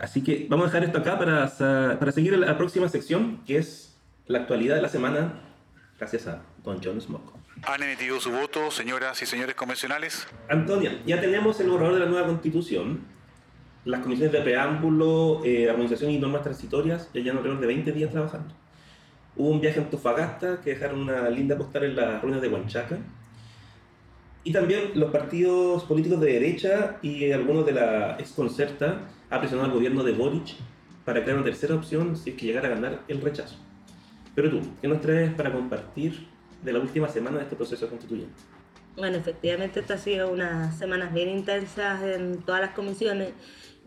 Así que vamos a dejar esto acá para, para seguir la próxima sección, que es la actualidad de la semana, gracias a don John Smoke. ¿Han emitido su voto, señoras y señores convencionales? Antonia, ya tenemos el borrador de la nueva constitución. Las comisiones de preámbulo, eh, armonización y normas transitorias ya llevan alrededor de 20 días trabajando. Hubo un viaje a Antofagasta que dejaron una linda postal en las ruinas de Huanchaca. Y también los partidos políticos de derecha y algunos de la exconcerta ha presionado al gobierno de Boric para crear una tercera opción si es que llegara a ganar el rechazo. Pero tú, ¿qué nos traes para compartir de la última semana de este proceso constituyente? Bueno, efectivamente, esto ha sido unas semanas bien intensas en todas las comisiones.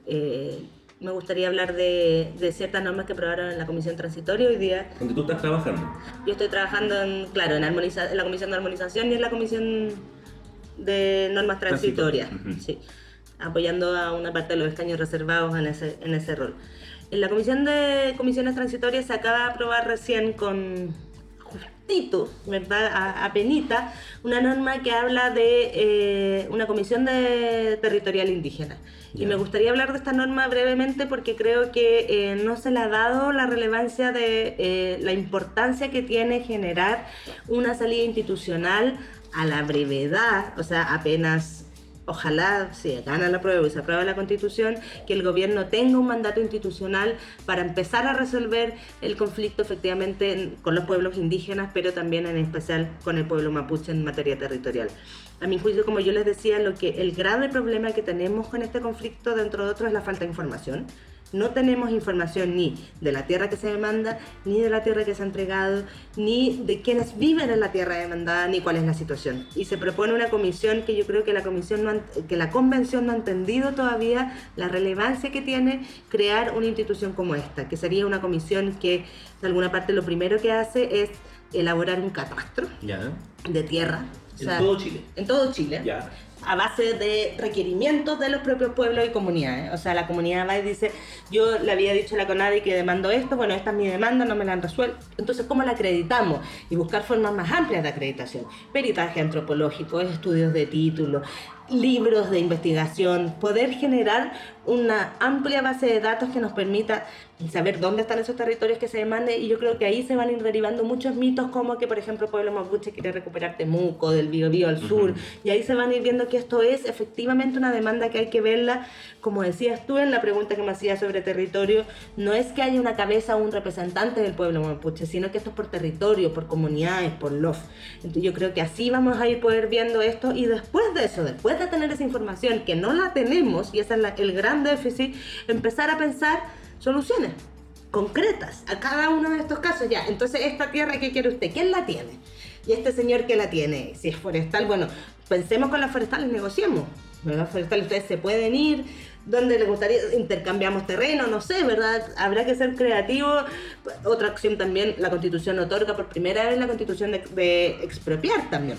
Eh, me gustaría hablar de, de, ciertas normas que aprobaron en la comisión transitoria hoy día. ¿Dónde tú estás trabajando? Yo estoy trabajando, en, claro, en, armoniza, en la comisión de armonización y en la comisión de normas transitorias, sí, apoyando a una parte de los escaños reservados en ese, en ese rol. En la comisión de comisiones transitorias se acaba de aprobar recién con justito, ¿verdad? A, a penita, una norma que habla de eh, una comisión de territorial indígena. Y me gustaría hablar de esta norma brevemente porque creo que eh, no se le ha dado la relevancia de eh, la importancia que tiene generar una salida institucional a la brevedad, o sea, apenas ojalá si gana la prueba y se aprueba la constitución, que el gobierno tenga un mandato institucional para empezar a resolver el conflicto efectivamente con los pueblos indígenas, pero también en especial con el pueblo mapuche en materia territorial. A mi juicio, como yo les decía, lo que el grave problema que tenemos con este conflicto, dentro de otros, es la falta de información no tenemos información ni de la tierra que se demanda, ni de la tierra que se ha entregado, ni de quienes viven en la tierra demandada, ni cuál es la situación. Y se propone una comisión que yo creo que la comisión no que la convención no ha entendido todavía la relevancia que tiene crear una institución como esta, que sería una comisión que de alguna parte lo primero que hace es elaborar un catastro de tierra. En todo Chile. En todo Chile. A base de requerimientos de los propios pueblos y comunidades. O sea, la comunidad va y dice, yo le había dicho a la CONADI que demando esto, bueno, esta es mi demanda, no me la han resuelto. Entonces, ¿cómo la acreditamos? Y buscar formas más amplias de acreditación. Peritaje antropológico, estudios de título, libros de investigación, poder generar una amplia base de datos que nos permita saber dónde están esos territorios que se demanden y yo creo que ahí se van a ir derivando muchos mitos como que por ejemplo el pueblo mapuche quiere recuperar Temuco, del Biobío al sur y ahí se van a ir viendo que esto es efectivamente una demanda que hay que verla. Como decías tú en la pregunta que me hacías sobre territorio no es que haya una cabeza o un representante del pueblo mapuche sino que esto es por territorio, por comunidades, por LOF entonces yo creo que así vamos a ir poder viendo esto y después de eso, después de tener esa información que no la tenemos y ese es el gran déficit, empezar a pensar soluciones concretas a cada uno de estos casos ya. Entonces, esta tierra, ¿qué quiere usted? ¿Quién la tiene? Y este señor que la tiene, si es forestal, bueno, pensemos con las forestales, negociemos. Las forestales, ustedes se pueden ir, donde les gustaría, intercambiamos terreno, no sé, ¿verdad? Habrá que ser creativo. Otra acción también, la constitución otorga por primera vez la constitución de, de expropiar también.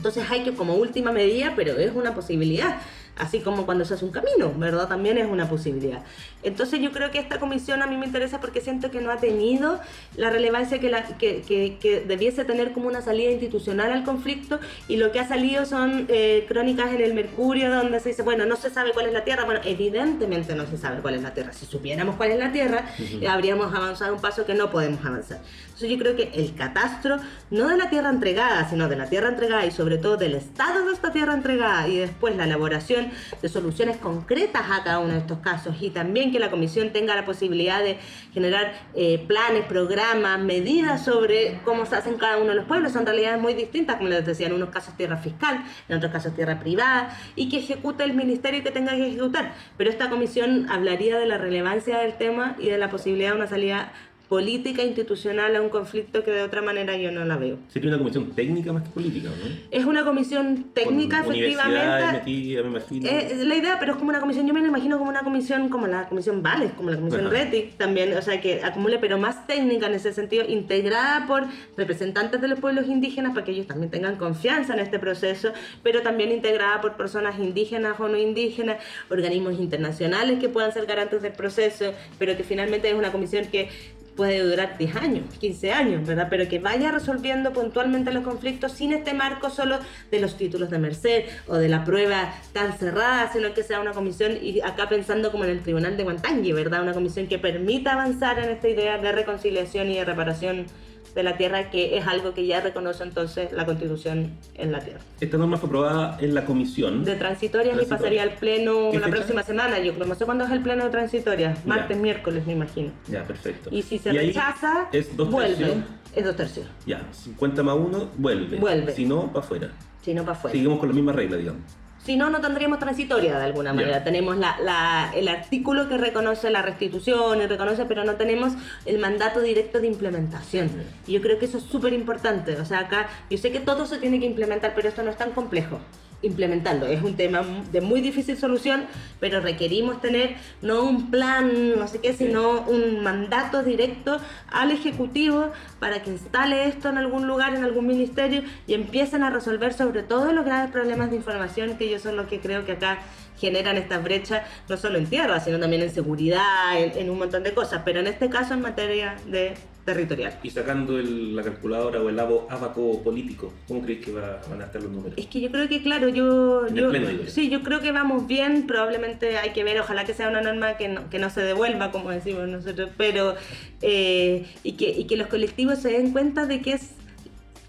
Entonces hay que, como última medida, pero es una posibilidad así como cuando se hace un camino, ¿verdad? También es una posibilidad. Entonces yo creo que esta comisión a mí me interesa porque siento que no ha tenido la relevancia que, la, que, que, debiese tener como una salida institucional al conflicto y lo que ha salido son eh, crónicas en el Mercurio donde se dice, bueno, no se sabe cuál es la Tierra. Bueno, evidentemente no se sabe cuál es la Tierra. Si supiéramos cuál es la Tierra, habríamos avanzado un paso que no podemos avanzar. Entonces yo creo que el catastro, no de la Tierra entregada, sino de la Tierra entregada y sobre todo del estado de esta Tierra entregada y después la elaboración de soluciones concretas a cada uno de estos casos y también que la comisión tenga la posibilidad de generar eh, planes, programas, medidas sobre cómo se hacen cada uno de los pueblos. Son realidades muy distintas, como les decía, en unos casos tierra fiscal, en otros casos tierra privada y que ejecute el ministerio que tenga que ejecutar. Pero esta comisión hablaría de la relevancia del tema y de la posibilidad de una salida política institucional a un conflicto que de otra manera yo no la veo. Sería una comisión técnica más que política, ¿no? Es una comisión técnica, efectivamente. Metida, me imagino. Es la idea, pero es como una comisión, yo me la imagino como una comisión como la comisión Vales, como la comisión Retic también, o sea, que acumule, pero más técnica en ese sentido, integrada por representantes de los pueblos indígenas para que ellos también tengan confianza en este proceso, pero también integrada por personas indígenas o no indígenas, organismos internacionales que puedan ser garantes del proceso, pero que finalmente es una comisión que puede durar 10 años, 15 años, ¿verdad? Pero que vaya resolviendo puntualmente los conflictos sin este marco solo de los títulos de Merced o de la prueba tan cerrada, sino que sea una comisión, y acá pensando como en el Tribunal de Guantangui, ¿verdad? Una comisión que permita avanzar en esta idea de reconciliación y de reparación de la tierra, que es algo que ya reconoce entonces la constitución en la tierra. Esta norma fue aprobada en la comisión. De transitorias y pasaría al pleno la próxima semana, yo creo, no sé cuándo es el pleno de transitorias, martes, miércoles me imagino. Ya, perfecto. Y si se rechaza, es dos vuelve. Tercios. Es dos tercios. Ya, 50 más 1, vuelve. Vuelve. Si no, para afuera. Si no, para afuera. Seguimos con la misma regla, digamos. Si no, no tendríamos transitoria de alguna manera. Tenemos la, el artículo que reconoce la restitución y reconoce, pero no tenemos el mandato directo de implementación. Y yo creo que eso es súper importante. O sea, acá yo sé que todo se tiene que implementar, pero esto no es tan complejo implementarlo. Es un tema de muy difícil solución, pero requerimos tener no un plan, no sé qué, sino un mandato directo al Ejecutivo para que instale esto en algún lugar, en algún ministerio y empiecen a resolver sobre todo los graves problemas de información que yo son los que creo que acá generan estas brechas, no solo en tierra, sino también en seguridad, en, un montón de cosas, pero en este caso en materia de territorial. Y sacando la calculadora o el abaco político, ¿cómo crees que van a estar los números? Es que yo creo que, claro, yo... yo sí, yo creo que vamos bien, probablemente hay que ver, ojalá que sea una norma que no, que no se devuelva, como decimos nosotros, pero... Eh, y, que, y que los colectivos se den cuenta de que es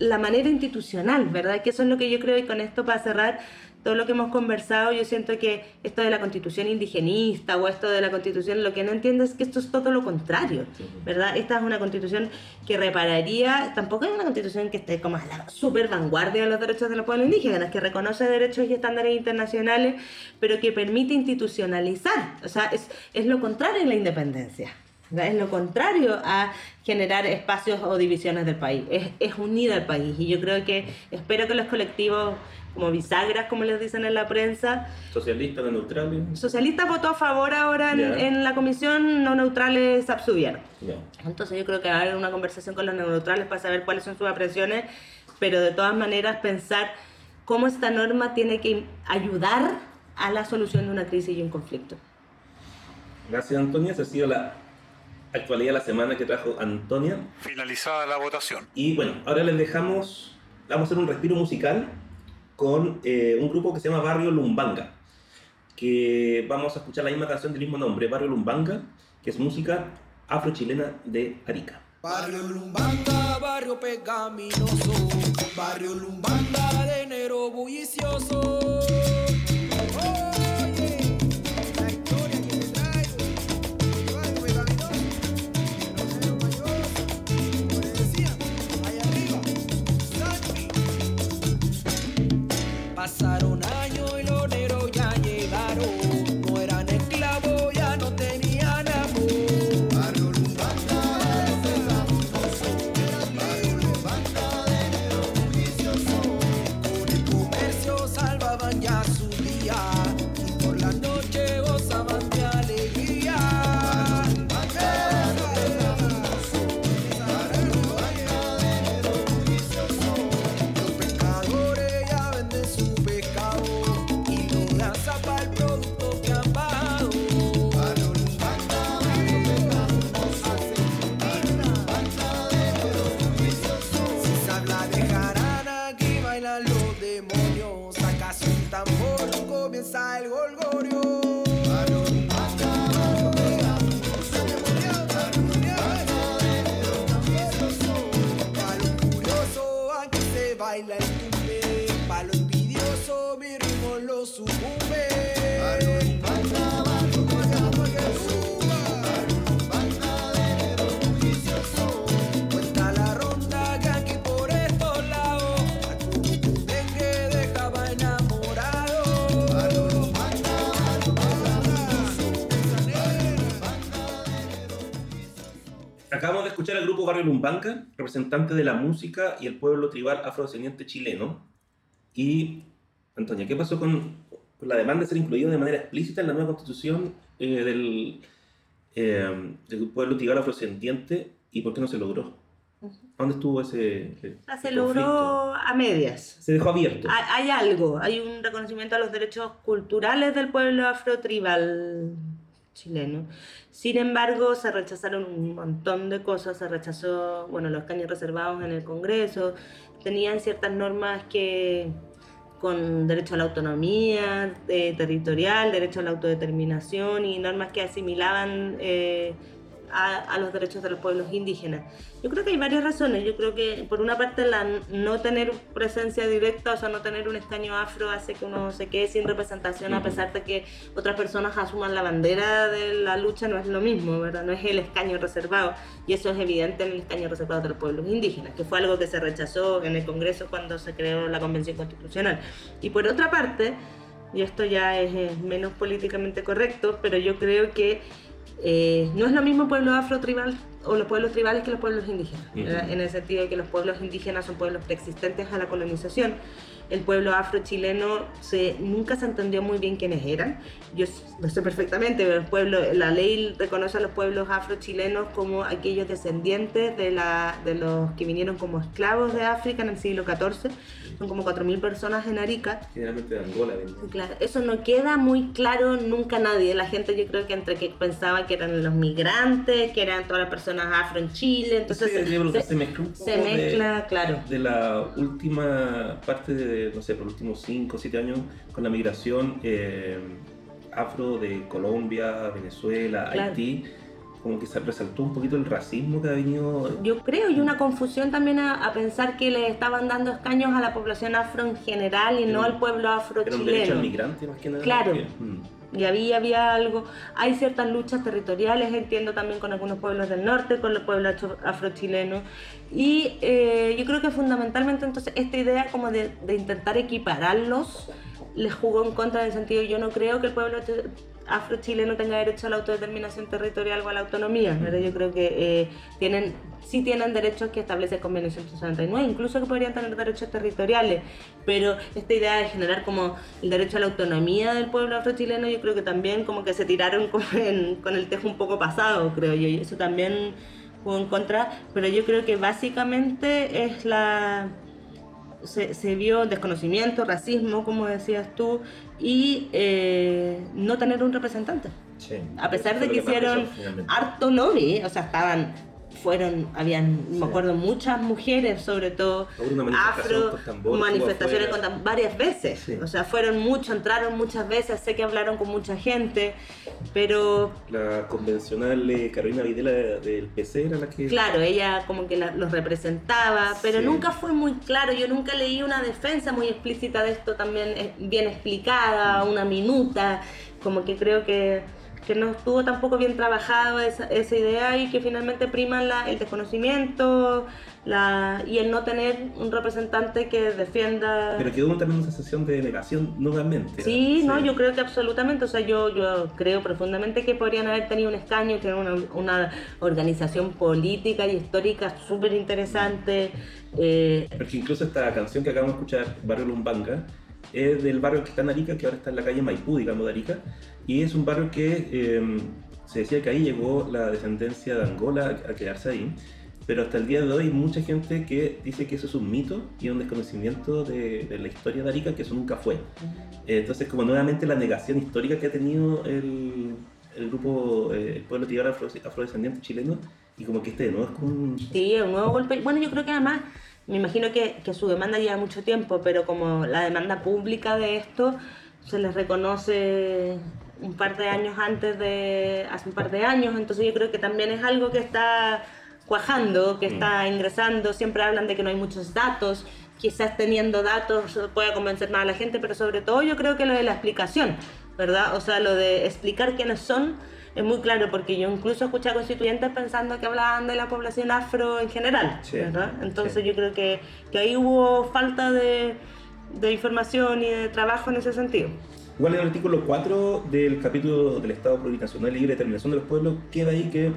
la manera institucional, ¿verdad? Que eso es lo que yo creo y con esto para cerrar todo lo que hemos conversado, yo siento que esto de la constitución indigenista o esto de la constitución, lo que no entiendo es que esto es todo lo contrario, ¿verdad? Esta es una constitución que repararía, tampoco es una constitución que esté como a la super vanguardia de los derechos de los pueblos indígenas, que reconoce derechos y estándares internacionales, pero que permite institucionalizar, o sea, es, es lo contrario en la independencia. Es lo contrario a generar espacios o divisiones del país, es, es unir al país. Y yo creo que espero que los colectivos como bisagras, como les dicen en la prensa. ¿Socialistas no neutrales? Socialistas votó a favor ahora en, la comisión, no neutrales se abstuvieron. Entonces yo creo que va a haber una conversación con los neutrales para saber cuáles son sus apreciaciones, pero de todas maneras pensar cómo esta norma tiene que ayudar a la solución de una crisis y un conflicto. Gracias Antonia, esa ha sido la actualidad de la semana que trajo Antonia. Finalizada la votación. Y bueno, ahora les dejamos, vamos a hacer un respiro musical con eh, un grupo que se llama Barrio Lumbanga, que vamos a escuchar la misma canción del mismo nombre, Barrio Lumbanga, que es música afrochilena de Arica. Barrio Lumbanga, barrio pecaminoso, barrio Lumbanga de enero bullicioso. Pasaron años tambor, escuchar al grupo Barrio Lumbanca, representante de la música y el pueblo tribal afrodescendiente chileno. Y, Antonia, ¿qué pasó con, con la demanda de ser incluido de manera explícita en la nueva constitución eh, del, eh, del pueblo tribal afrodescendiente y por qué no se logró? ¿A ¿Dónde estuvo ese, ese O sea, se conflicto? logró a medias. Se dejó abierto. Hay, hay algo, hay un reconocimiento a los derechos culturales del pueblo afrotribal chileno. Sin embargo, se rechazaron un montón de cosas, se rechazó, bueno, los escaños reservados en el Congreso, tenían ciertas normas que con derecho a la autonomía eh, territorial, derecho a la autodeterminación y normas que asimilaban eh, a, a los derechos de los pueblos indígenas. Yo creo que hay varias razones. Yo creo que, por una parte, la no tener presencia directa, o sea, no tener un escaño afro, hace que uno se quede sin representación, a pesar de que otras personas asuman la bandera de la lucha, no es lo mismo, ¿verdad? No es el escaño reservado. Y eso es evidente en el escaño reservado de los pueblos indígenas, que fue algo que se rechazó en el Congreso cuando se creó la Convención Constitucional. Y por otra parte, y esto ya es eh, menos políticamente correcto, pero yo creo que eh, no es lo mismo pueblo afro tribal o los pueblos tribales que los pueblos indígenas, ¿verdad? Ujú. en el sentido de que los pueblos indígenas son pueblos preexistentes a la colonización. El pueblo afro-chileno se, nunca se entendió muy bien quiénes eran. Yo lo sé perfectamente, pero el pueblo, la ley reconoce a los pueblos afro-chilenos como aquellos descendientes de, la, de los que vinieron como esclavos de África en el siglo XIV. Son como 4.000 personas en Arica. Generalmente de Angola. venía. Claro, eso no queda muy claro nunca a nadie. La gente yo creo que entre que pensaba que eran los migrantes, que eran todas las personas afro en Chile, entonces Sí, se, mezcla un poco se de- mezcla, claro. de la última parte de, no sé, por los últimos 5 o 7 años con la migración eh, afro de Colombia, Venezuela, Claro. Haití, como que se resaltó un poquito el racismo que ha venido. Yo creo, y una confusión también a, a pensar que le estaban dando escaños a la población afro en general y no Era- al pueblo afro Era un derecho al migrante más que nada. Claro. mm, Y había, había algo, hay ciertas luchas territoriales, entiendo también con algunos pueblos del norte, con los pueblos afro- afrochilenos. Y eh, yo creo que fundamentalmente entonces esta idea como de, de intentar equipararlos les jugó en contra en el sentido, yo no creo que el pueblo afrochileno tenga derecho a la autodeterminación territorial o a la autonomía. Yo creo que eh, tienen, sí tienen derechos que establece el convenio 169, incluso que podrían tener derechos territoriales, pero esta idea de generar como el derecho a la autonomía del pueblo afrochileno, yo creo que también como que se tiraron con, en- con el tejo un poco pasado, creo yo, y eso también jugó en contra, pero yo creo que básicamente es la se, se vio desconocimiento, racismo, como decías tú, y eh, no tener un representante. sí. A pesar de que pesó hicieron harto lobby, o sea, estaban, fueron, habían, me acuerdo, muchas mujeres, sobre todo manifestación afro, con tambor, manifestaciones con tam- varias veces. Sí. O sea, fueron mucho, entraron muchas veces, sé que hablaron con mucha gente, pero La convencional eh, Carolina Videla de- del PC era la que. Claro, ella como que la- los representaba, pero Sí. nunca fue muy claro. Yo nunca leí una defensa muy explícita de esto, también eh, bien explicada, una minuta. Como que creo que, que no estuvo tampoco bien trabajado esa, esa idea y que finalmente priman la- el desconocimiento la, y el no tener un representante que defienda. Pero quedó también una sensación de negación nuevamente. Sí, no, yo creo que absolutamente, o sea, yo, yo creo profundamente que podrían haber tenido un escaño, tener una, una organización política y histórica súper interesante. eh, Porque incluso esta canción que acabamos de escuchar, Barrio Lumbanga, es del barrio que está en Arica, que ahora está en la calle Maipú, digamos, de Arica, y es un barrio que eh, se decía que ahí llegó la descendencia de Angola a quedarse ahí, pero hasta el día de hoy mucha gente que dice que eso es un mito y un desconocimiento de, de la historia de Arica, que eso nunca fue. Entonces, como nuevamente la negación histórica que ha tenido el, el grupo, eh, el pueblo tibara afro, afrodescendiente chileno, y como que este de nuevo es como un... Sí, un nuevo golpe. Bueno, yo creo que además, me imagino que, que su demanda lleva mucho tiempo, pero como la demanda pública de esto se les reconoce un par de años antes de, hace un par de años, entonces yo creo que también es algo que está cuajando, que está ingresando, siempre hablan de que no hay muchos datos, quizás teniendo datos pueda convencer más a la gente, pero sobre todo yo creo que lo de la explicación, ¿verdad? O sea, lo de explicar quiénes son es muy claro, porque yo incluso escuché a constituyentes pensando que hablaban de la población afro en general, Sí, ¿verdad? Entonces sí. yo creo que, que ahí hubo falta de, de información y de trabajo en ese sentido. Igual en el artículo 4 del capítulo del Estado Plurinacional y Libre Determinación de los Pueblos queda ahí que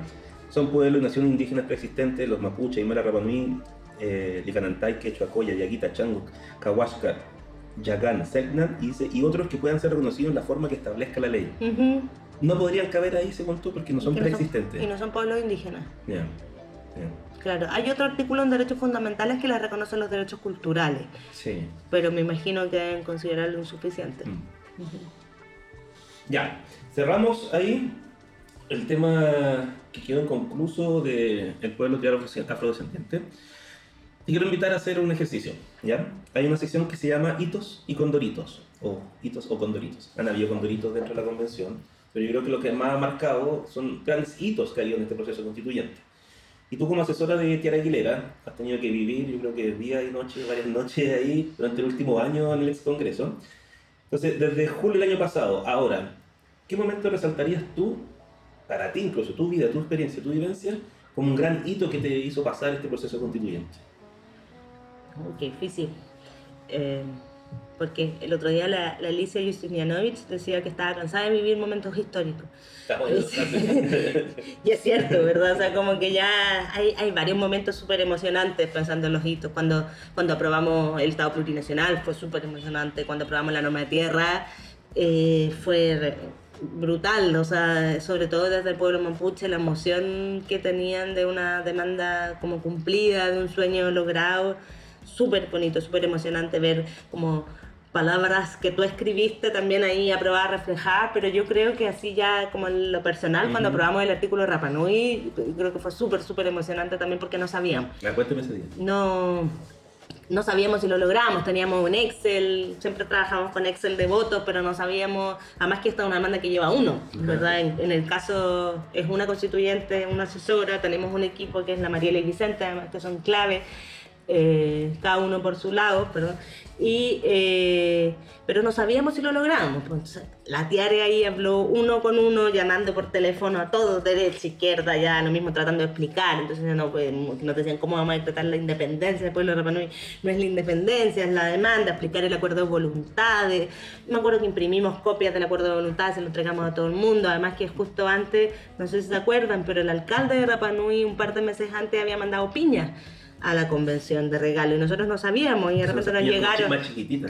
son pueblos y naciones indígenas preexistentes, los mapuche, Aymara, Rapanui, eh, Licanantay, Quechua, Coya, Yaguita, Changuc, Cahuasca, Yagán, Selknam y, y otros que puedan ser reconocidos en la forma que establezca la ley. Ujú. No podrían caber ahí, según tú, porque no son preexistentes. y no son pueblos indígenas. Ya, ya. Claro, hay otro artículo en derechos fundamentales que les reconocen los derechos culturales, Sí. pero me imagino que deben considerarlo insuficiente. Mm. Ya, cerramos ahí el tema que quedó inconcluso del pueblo que era afrodescendiente, te quiero invitar a hacer un ejercicio, ¿ya? Hay una sección que se llama hitos y condoritos, o hitos o condoritos. Han habido condoritos dentro de la convención, pero yo creo que lo que más ha marcado son grandes hitos que ha habido en este proceso constituyente. Y tú como asesora de Tiara Aguilera has tenido que vivir, yo creo que día y noche, varias noches ahí durante el último año en el ex Congreso. Entonces, desde julio del año pasado, ahora, ¿qué momento resaltarías tú, para ti incluso, tu vida, tu experiencia, tu vivencia, como un gran hito que te hizo pasar este proceso constituyente? Oh, qué difícil. Eh, porque el otro día la, la Alicia Justinianovich decía que estaba cansada de vivir momentos históricos. Y es cierto, ¿verdad? O sea, como que ya hay, hay varios momentos súper emocionantes pensando en los hitos. Cuando, cuando aprobamos el Estado plurinacional fue súper emocionante. Cuando aprobamos la norma de tierra eh, fue brutal. O sea, sobre todo desde el pueblo mapuche, la emoción que tenían de una demanda como cumplida, de un sueño logrado. Súper bonito, súper emocionante ver como palabras que tú escribiste también ahí aprobadas, reflejadas, pero yo creo que así ya como en lo personal, cuando Ujú. aprobamos el artículo de Rapanui, creo que fue súper, súper emocionante también porque no sabíamos. Cuéntame ese día. No, no sabíamos si lo logramos, teníamos un Excel, siempre trabajamos con Excel de votos, pero no sabíamos, además que esta es una demanda que lleva uno, ¿verdad? En, en el caso es una constituyente, una asesora, tenemos un equipo que es la Mariela y Vicente, además que son clave, eh, cada uno por su lado, perdón. Y, eh, pero no sabíamos si lo logramos. Pues, la Tiare ahí habló uno con uno, llamando por teléfono a todos, derecha, izquierda, ya lo mismo tratando de explicar. Entonces no, pues, nos decían cómo vamos a decretar la independencia del pueblo de Rapa Nui. No es la independencia, es la demanda, explicar el acuerdo de voluntades. Me acuerdo que imprimimos copias del acuerdo de voluntades, se lo entregamos a todo el mundo. Además que justo antes, no sé si se acuerdan, pero el alcalde de Rapa Nui un par de meses antes había mandado piñas a la convención de regalo. Y nosotros no sabíamos y de repente nos llegaron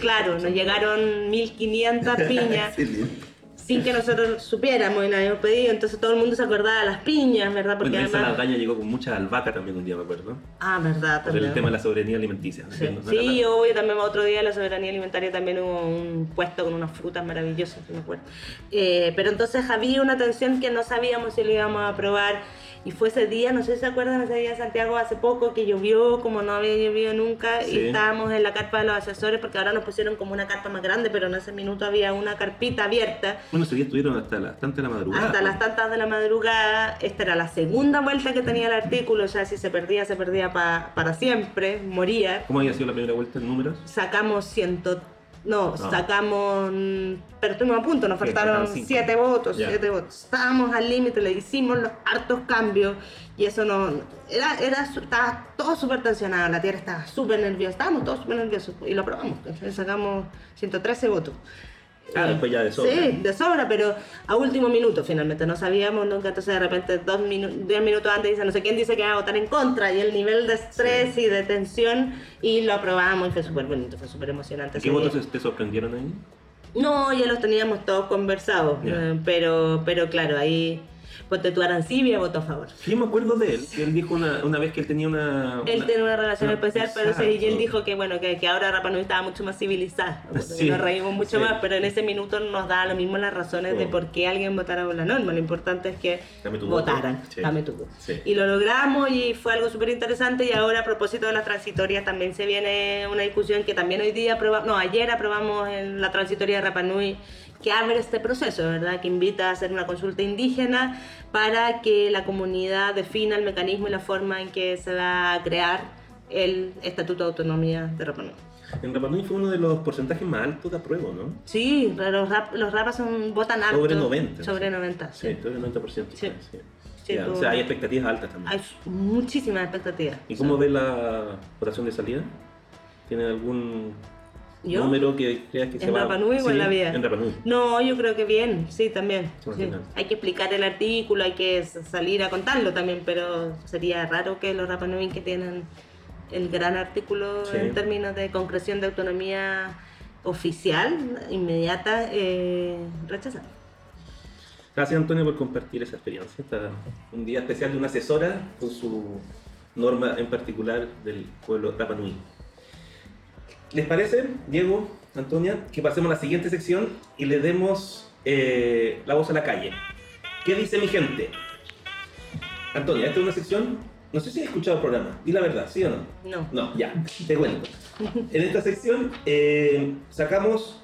claro nos llegaron 1500 piñas Sí, sin que nosotros supiéramos y la habíamos pedido. Entonces todo el mundo se acordaba de las piñas verdad porque Bueno, además Ladaña llegó con mucha albahaca también un día, me acuerdo. ah verdad Por también. el tema de la soberanía alimenticia. Sí, ¿no? sí, obvio, también otro día la soberanía alimentaria también hubo un puesto con unas frutas maravillosas, me acuerdo. Eh, pero entonces había una tensión que no sabíamos si lo íbamos a aprobar y fue ese día, no sé si se acuerdan, ese día en Santiago hace poco que llovió como no había llovido nunca Sí. y estábamos en la carpa de los asesores porque ahora nos pusieron como una carpa más grande, pero en ese minuto había una carpita abierta Bueno, ese día estuvieron hasta las tantas de la madrugada. hasta las tantas de la madrugada. Esta era la segunda vuelta que tenía el artículo, ya si se perdía, se perdía pa- para siempre, moría. ¿Cómo había sido la primera vuelta en números? Sacamos ciento... No, No. sacamos... mm, Pero estuvimos a punto, nos Sí, faltaron cinco. siete votos, siete votos. Estábamos al límite, le hicimos los hartos cambios y eso no... Era, era, estaba todo súper tensionado, la tierra estaba súper nerviosa, estábamos todos súper nerviosos y lo aprobamos. Entonces sacamos 113 votos. Ah, después ya de sobra. Sí, de sobra, pero a último minuto finalmente. No sabíamos nunca, entonces de repente dos minu- diez minutos antes dice no sé quién dice que va a votar en contra y el nivel de estrés y de tensión y lo aprobamos y fue súper bonito, fue súper emocionante. ¿Qué día. votos te sorprendieron ahí? No, ya los teníamos todos conversados, eh, pero, pero claro, ahí ponte tu Arancibia votó a favor. Sí, me acuerdo de él, que él dijo una, una vez que él tenía una... Él tiene una relación una- especial, pero y él dijo que bueno, que, que ahora Rapa Nui estaba mucho más civilizada. Sí, nos reímos mucho sí. más, pero en ese minuto nos daba lo mismo las razones de Sí. por qué alguien votara por la norma. Lo importante es que votaran. Sí. Dame tu voto. Y lo logramos y fue algo súper interesante. Y ahora, a propósito de las transitorias, también se viene una discusión que también hoy día aprobamos, no, ayer aprobamos en la transitoria de Rapa Nui que abre este proceso, ¿verdad? Que invita a hacer una consulta indígena para que la comunidad defina el mecanismo y la forma en que se va a crear el Estatuto de Autonomía de Rapa Nui. En Rapa Nui fue uno de los porcentajes más altos de apruebo, ¿no? Sí, los, rap, los rapas son, votan alto. Sobre 90. Sobre 90, sí. Sí, el 90%. Sí. sí. Sí, Ya, O sea, hay expectativas altas también. Hay muchísimas expectativas. ¿Y cómo ve la votación de salida? ¿Tiene algún ¿Yo? número que creas que se ¿En va Rapa Nui o Sí, en la vida? En Rapa Nui. No, yo creo que bien, sí, también. Sí. Hay que explicar el artículo, hay que salir a contarlo también, pero sería raro que los Rapa Nui que tienen el gran artículo Sí. en términos de concreción de autonomía oficial, inmediata, eh, rechazan. Gracias Antonio por compartir esa experiencia. Está un día especial de una asesora con su norma en particular del pueblo Rapa Nui. ¿Les parece, Diego, Antonia, que pasemos a la siguiente sección y le demos eh, la voz a la calle? ¿Qué dice mi gente? Antonia, esta es una sección. No sé si has escuchado el programa. Di la verdad, ¿sí o no? No. No, ya, te cuento. En esta sección eh, sacamos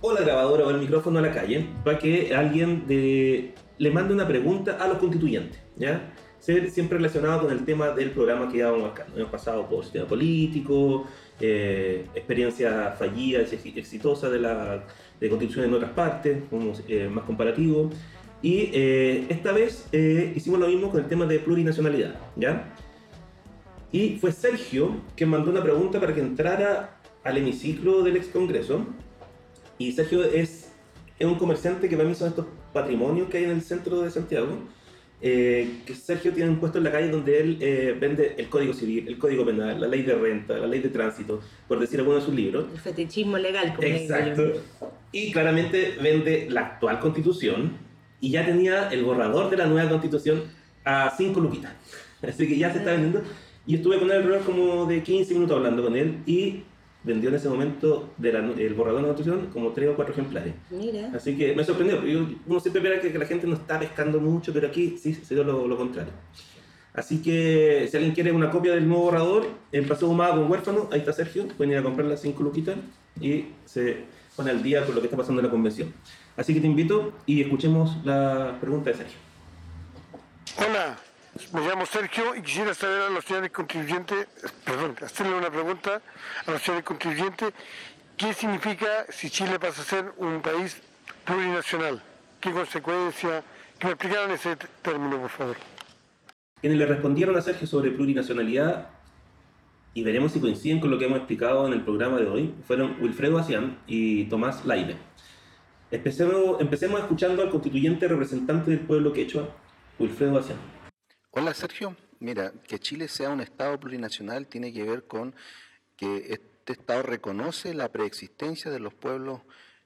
o la grabadora o el micrófono a la calle para que alguien de- le mande una pregunta a los constituyentes, ¿ya? Ser siempre relacionado con el tema del programa que íbamos marcando. Hemos pasado por sistema político, eh, experiencias fallidas y exitosas de la de en otras partes, eh, más comparativo. Y eh, esta vez eh, hicimos lo mismo con el tema de plurinacionalidad, ¿ya? Y fue Sergio quien mandó una pregunta para que entrara al hemiciclo del ex Congreso. Y Sergio es, es un comerciante que para mí son estos patrimonios que hay en el centro de Santiago. Eh, que Sergio tiene un puesto en la calle donde él eh, vende el Código Civil, el Código Penal, la Ley de Renta, la Ley de Tránsito, por decir algunos de sus libros. El fetichismo legal, como le. Exacto. Y claramente vende la actual constitución y ya tenía el borrador de la nueva constitución a 5 luquitas. Así que ya se está vendiendo. Y estuve con él alrededor como de 15 minutos hablando con él y vendió en ese momento de la- el borrador de la constitución como 3 o 4 ejemplares. Mira. Así que me sorprendió. yo- uno siempre espera que, que la gente no está pescando mucho, pero aquí sí se dio lo, lo contrario. Así que si alguien quiere una copia del nuevo borrador, en Paseo Humada con Huérfano, ahí está Sergio, pueden ir a comprar las 5 luquitas y se pone al día con lo que está pasando en la convención. Así que te invito y escuchemos la pregunta de Sergio. Hola, me llamo Sergio y quisiera saber a los señores contribuyentes, perdón, hacerle una pregunta a los señores contribuyentes, ¿qué significa si Chile pasa a ser un país plurinacional? ¿Qué consecuencia? Que me explicaran ese término, por favor. Quienes le respondieron a Sergio sobre plurinacionalidad, y veremos si coinciden con lo que hemos explicado en el programa de hoy, fueron Wilfredo Acián y Tomás Laide. Empecemos, empecemos escuchando al constituyente representante del pueblo quechua, Wilfredo Acián. Hola Sergio, mira, que Chile sea un Estado plurinacional tiene que ver con que este Estado reconoce la preexistencia de los pueblos,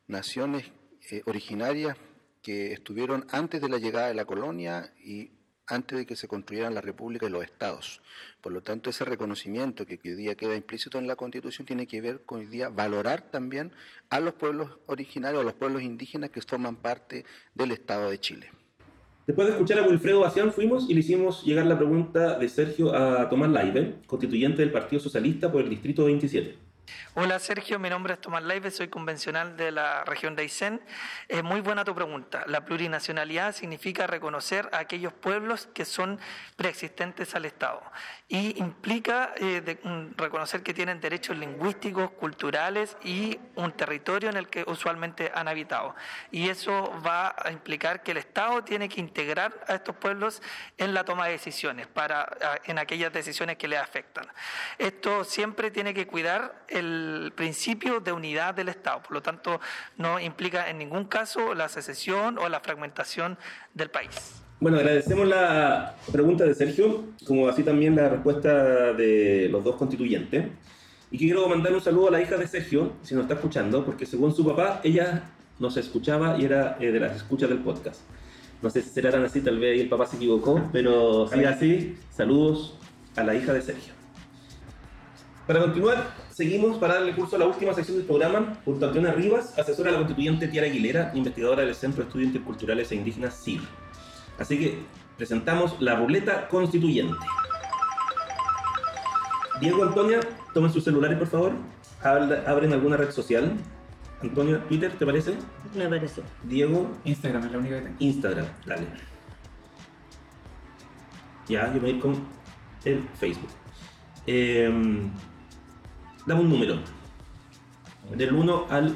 naciones eh, originarias que estuvieron antes de la llegada de la colonia y antes de que se construyeran la República y los Estados. Por lo tanto, ese reconocimiento que hoy día queda implícito en la Constitución tiene que ver con hoy día valorar también a los pueblos originarios, a los pueblos indígenas que forman parte del Estado de Chile. Después de escuchar a Wilfredo Bacián, fuimos y le hicimos llegar la pregunta de Sergio a Tomás Laibe, constituyente del Partido Socialista por el Distrito 27. Hola Sergio, mi nombre es Tomás Laibe, soy convencional de la región de Aysén. Es muy buena tu pregunta. La plurinacionalidad significa reconocer a aquellos pueblos que son preexistentes al Estado y implica eh, mm, reconocer que tienen derechos lingüísticos, culturales y un territorio en el que usualmente han habitado. Y eso va a implicar que el Estado tiene que integrar a estos pueblos en la toma de decisiones, para, en aquellas decisiones que les afectan. Esto siempre tiene que cuidar el principio de unidad del Estado, por lo tanto no implica en ningún caso la secesión o la fragmentación del país. Bueno, agradecemos la pregunta de Sergio, como así también la respuesta de los dos constituyentes. Y quiero mandar un saludo a la hija de Sergio, si nos está escuchando, porque según su papá, ella nos escuchaba y era eh, de las escuchas del podcast. No sé si será tan así, tal vez el papá se equivocó, pero si así, saludos a la hija de Sergio. Para continuar, seguimos para darle curso a la última sección del programa, junto a Antonio Rivas, asesora de la constituyente Tiara Aguilera, investigadora del Centro de Estudios Interculturales e Indígenas CIR. Así que presentamos la ruleta constituyente. Diego, Antonia, tomen sus celulares, por favor. Abren alguna red social. Antonio, Twitter, ¿te parece? Me parece. Diego, Instagram es la única que tengo. Instagram, dale. Ya, yo me voy a ir con el Facebook. Em, dame un número. Del 1 al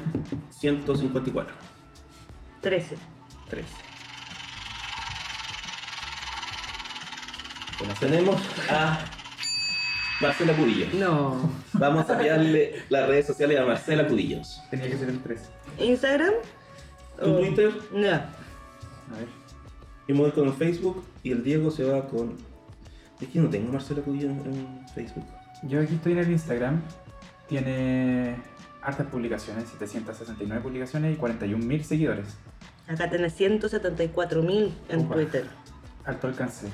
154. 13. 3. Bueno, tenemos a Marcela Cudillo. No. Vamos a enviarle las redes sociales a Marcela Cudillos. Tenía que ser el 3. ¿Instagram? Tu O- Twitter, No. A ver. yo me voy con el Facebook y el Diego se va con. Es que no tengo Marcela Cudillo en, en Facebook. Yo aquí estoy en el Instagram. Tiene hartas publicaciones, 769 publicaciones y 41.000 seguidores. Acá tenés 174.000 en Upa. Twitter. Alto alcance.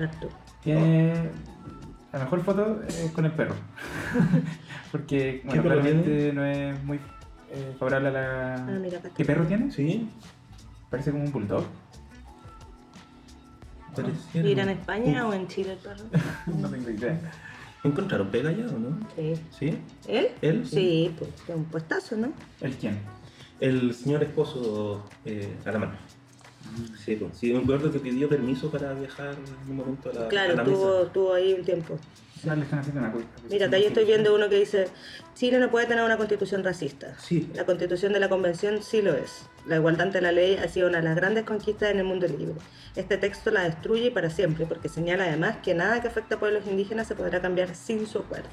Harto. Tiene la mejor foto es con el perro. Porque bueno, claramente no es muy eh, favorable a la. Ah, mira. ¿Qué perro tiene? ¿Sí? Parece como un bulldog. ¿Ir en España o en Chile el perro? No tengo idea. ¿Encontraron pega ya o no? Sí. ¿Sí? ¿Él? ¿Él? Sí, pues es un puestazo, ¿no? ¿El quién? El señor esposo eh, Alamán. Sí, pues, sí, me acuerdo que pidió permiso para viajar en un momento a la, a Claro, la estuvo, mesa. estuvo ahí un tiempo. Ya le están haciendo una cu- Mira, yo estoy viendo uno que dice, Chile no puede tener una constitución racista. Sí. La constitución de la convención sí lo es. La igualdad ante la ley ha sido una de las grandes conquistas en el mundo libre. Este texto la destruye para siempre porque señala además que nada que afecte a pueblos indígenas se podrá cambiar sin su acuerdo.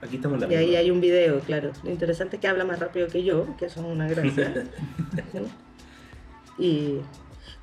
Aquí estamos en la Y ahí hay un video, claro. Lo interesante es que habla más rápido que yo, que eso es una gracia. y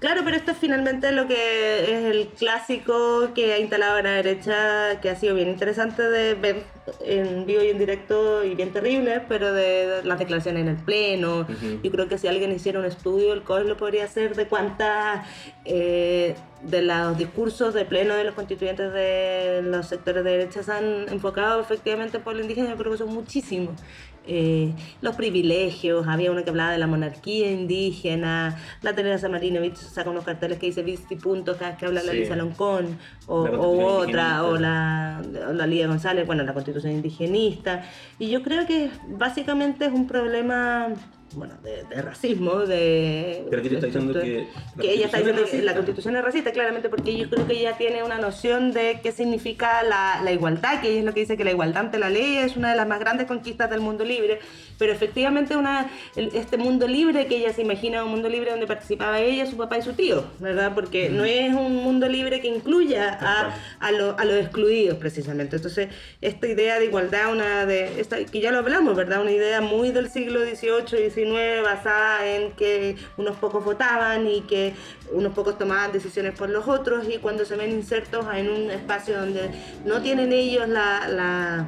claro, pero esto es finalmente lo que es el clásico que ha instalado en la derecha, que ha sido bien interesante de ver en vivo y en directo y bien terrible, pero de, las declaraciones en el pleno. Yo creo que si alguien hiciera un estudio, el COE lo podría hacer de cuántas eh, de los discursos de pleno de los constituyentes de los sectores de derecha se han enfocado efectivamente por el indígena, yo creo que son muchísimos. Eh, los privilegios, había uno que hablaba de la monarquía indígena, la Teresa Marinovich saca unos carteles que dice Visti punto cada que habla la Sí. Lisa Loncón, o, La o otra, o la, o la Lidia González, bueno, la constitución indigenista. Y yo creo que básicamente es un problema, bueno, de, de racismo, de... Pero aquí te está diciendo que. que ella está diciendo que la constitución es racista, claramente, porque yo creo que ella tiene una noción de qué significa la, la igualdad, que ella es lo que dice que la igualdad ante la ley es una de las más grandes conquistas del mundo libre, pero efectivamente una, este mundo libre que ella se imagina, un mundo libre donde participaba ella, su papá y su tío, ¿verdad? Porque no es un mundo libre que incluya a, a, lo- a los excluidos, precisamente. Entonces, esta idea de igualdad, una de, esta, que ya lo hablamos, ¿verdad? Una idea muy del siglo XVIII y Basada en que unos pocos votaban y que unos pocos tomaban decisiones por los otros y cuando se ven insertos en un espacio donde no tienen ellos la,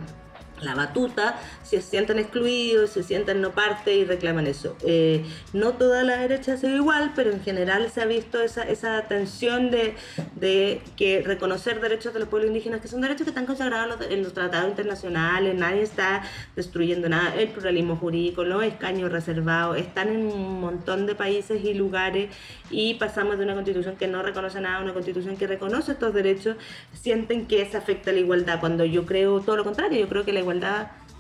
la batuta, se sienten excluidos, se sienten no parte y reclaman eso. Eh, no toda la derecha ha sido igual, pero en general se ha visto esa, esa tensión de, de que reconocer derechos de los pueblos indígenas, que son derechos que están consagrados en los, en los tratados internacionales, nadie está destruyendo nada, el pluralismo jurídico, los escaños reservados, están en un montón de países y lugares y pasamos de una constitución que no reconoce nada a una constitución que reconoce estos derechos, sienten que se afecta la igualdad, cuando yo creo todo lo contrario, yo creo que la igualdad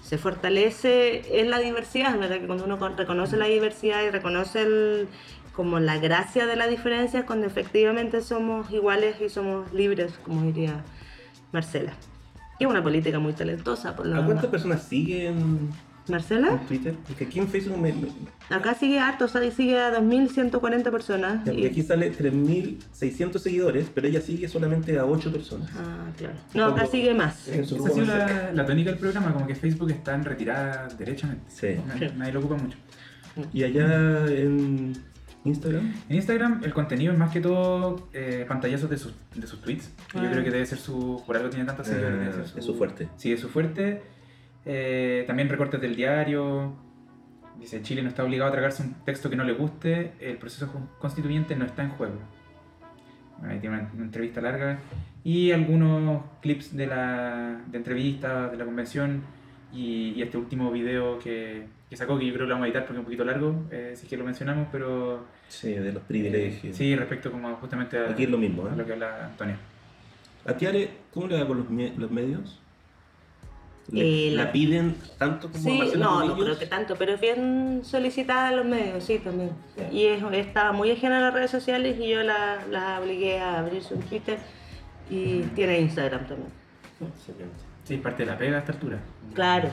se fortalece en la diversidad, ¿verdad? Que cuando uno con- reconoce la diversidad y reconoce el, como la gracia de la diferencia, es cuando efectivamente somos iguales y somos libres, como diría Marcela. Que es una política muy talentosa, por lo ¿A cuántas personas siguen ¿Marcela? en Twitter? Porque aquí en Facebook me. me- Acá sigue harto, o sea, sigue a 2.140 personas. y y- aquí sale 3.600 seguidores, pero ella sigue solamente a 8 personas. Ah, claro. No, acá sigue más. Esa ha sido la, la tónica del programa, como que Facebook está en retirada derechamente. Sí. Nadie, nadie lo ocupa mucho. Y allá en Instagram. En Instagram el contenido es más que todo eh, pantallazos de sus, de sus tweets. que Yo Ah. creo que debe ser su... Por algo tiene tantos seguidores. debe Ah, es su fuerte. Sí, es su fuerte. Eh, también recortes del diario. Dice, Chile no está obligado a tragarse un texto que no le guste. El proceso con- constituyente no está en juego. Ahí tiene una, una entrevista larga. Y algunos clips de la de entrevistas de la convención. Y, y este último video que, que sacó, que yo creo que lo vamos a editar porque es un poquito largo, eh, si es que lo mencionamos, pero... Sí, de los privilegios. Sí, respecto como justamente a, Aquí es lo mismo, ¿eh? a lo que habla Antonio. ¿A Tiare cómo le va con los, los medios? ¿Le- Eh, ¿La la- piden tanto como Sí, no, no creo que tanto, pero es bien solicitada en los medios, sí, también. Y es, estaba muy ajena a las redes sociales y yo la, la obligué a abrirse un Twitter y tiene Instagram también. Excelente. Sí, parte de la pega a esta altura. Claro,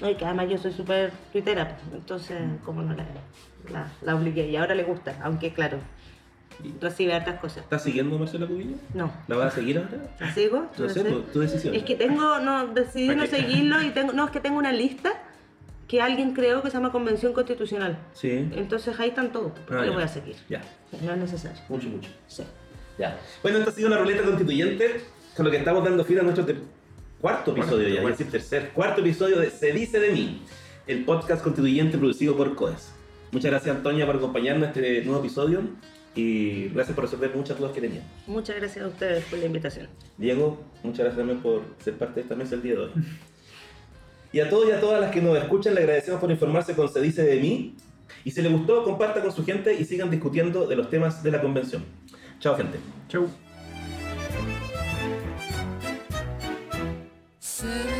no, y que además yo soy súper tuitera, pues, entonces como no la, la, la obligué y ahora le gusta, aunque claro, recibe hartas cosas. ¿Estás siguiendo a Marcela Cubillos? No, ¿La vas a seguir ahora? ¿la sigo? No sé, sé. tu, tu decisión. Es que tengo, no, decidí no seguirlo y tengo, no, es que tengo una lista que alguien creó que se llama Convención Constitucional. Sí. Entonces ahí están todos, ¿por qué Ah, ya. voy a seguir? Ya, No es necesario. mucho, mucho. Sí. Ya. Bueno, esta ha sido la ruleta constituyente, con lo que estamos dando fin a nuestro cuarto episodio ya, iba a decir tercer, cuarto episodio de Se dice de mí, el podcast constituyente producido por COES. Muchas gracias Antonia por acompañarnos en este nuevo episodio y gracias por resolver muchas dudas que teníamos. Muchas gracias a ustedes por la invitación. Diego, muchas gracias también por ser parte de esta mesa el día de hoy. Y a todos y a todas las que nos escuchan, le agradecemos por informarse con Se dice de mí. Y si les gustó, comparta con su gente y sigan discutiendo de los temas de la convención. Chao, gente. Chau. Se